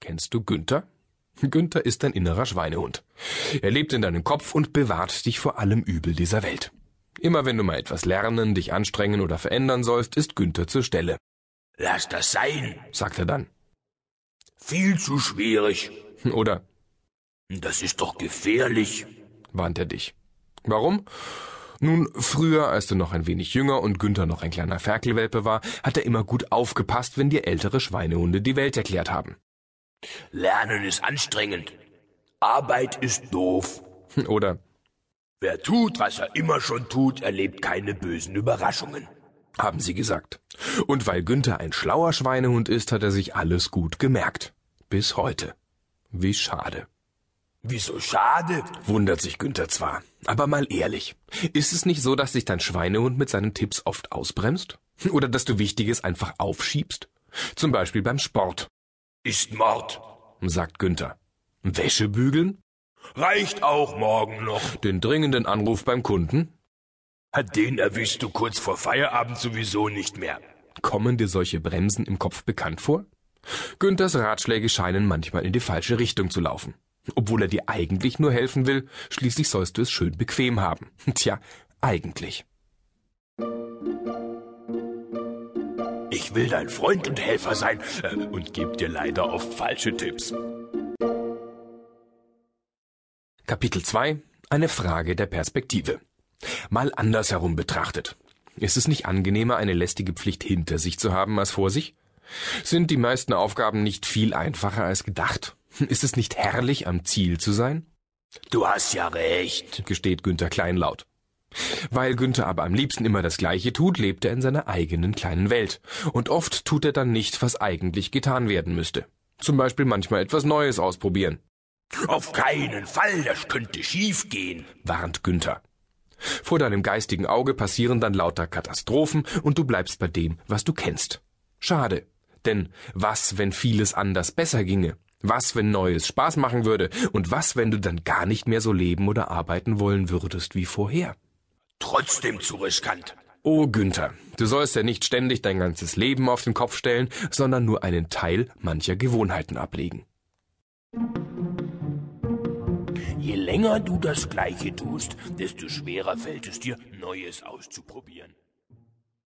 Kennst du Günther? Günther ist dein innerer Schweinehund. Er lebt in deinem Kopf und bewahrt dich vor allem Übel dieser Welt. Immer wenn du mal etwas lernen, dich anstrengen oder verändern sollst, ist Günther zur Stelle. Lass das sein, sagt er dann. Viel zu schwierig. Oder Das ist doch gefährlich, warnt er dich. Warum? Nun, früher, als du noch ein wenig jünger und Günther noch ein kleiner Ferkelwelpe war, hat er immer gut aufgepasst, wenn dir ältere Schweinehunde die Welt erklärt haben. Lernen ist anstrengend. Arbeit ist doof. Oder Wer tut, was er immer schon tut, erlebt keine bösen Überraschungen. haben sie gesagt. Und weil Günther ein schlauer Schweinehund ist, hat er sich alles gut gemerkt. Bis heute. Wie schade. Wieso schade? Wundert sich Günther zwar, aber mal ehrlich. Ist es nicht so, dass sich dein Schweinehund mit seinen Tipps oft ausbremst? Oder dass du Wichtiges einfach aufschiebst? Zum Beispiel beim Sport, Ist Mord. sagt Günther. Wäsche bügeln? Reicht auch morgen noch. Den dringenden Anruf beim Kunden? Den erwischst du kurz vor Feierabend sowieso nicht mehr. Kommen dir solche Bremsen im Kopf bekannt vor? Günthers Ratschläge scheinen manchmal in die falsche Richtung zu laufen. Obwohl er dir eigentlich nur helfen will, schließlich sollst du es schön bequem haben. Tja, eigentlich. Ich will dein Freund und Helfer sein äh, und geb dir leider oft falsche Tipps. Kapitel 2 Eine Frage der Perspektive. Mal andersherum betrachtet. Ist es nicht angenehmer, eine lästige Pflicht hinter sich zu haben als vor sich? Sind die meisten Aufgaben nicht viel einfacher als gedacht? Ist es nicht herrlich, am Ziel zu sein? Du hast ja recht. gesteht Günther kleinlaut. Weil Günther aber am liebsten immer das Gleiche tut, lebt er in seiner eigenen kleinen Welt. Und oft tut er dann nicht, was eigentlich getan werden müsste. Zum Beispiel manchmal etwas Neues ausprobieren, Auf keinen Fall, das könnte schief gehen. warnt Günther. Vor deinem geistigen Auge passieren dann lauter Katastrophen und du bleibst bei dem, was du kennst. Schade. Denn was, wenn vieles anders besser ginge? Was, wenn Neues Spaß machen würde? Und was, wenn du dann gar nicht mehr so leben oder arbeiten wollen würdest wie vorher? Trotzdem zu riskant. Oh Günther, du sollst ja nicht ständig dein ganzes Leben auf den Kopf stellen, sondern nur einen Teil mancher Gewohnheiten ablegen. Je länger du das Gleiche tust, desto schwerer fällt es dir, Neues auszuprobieren.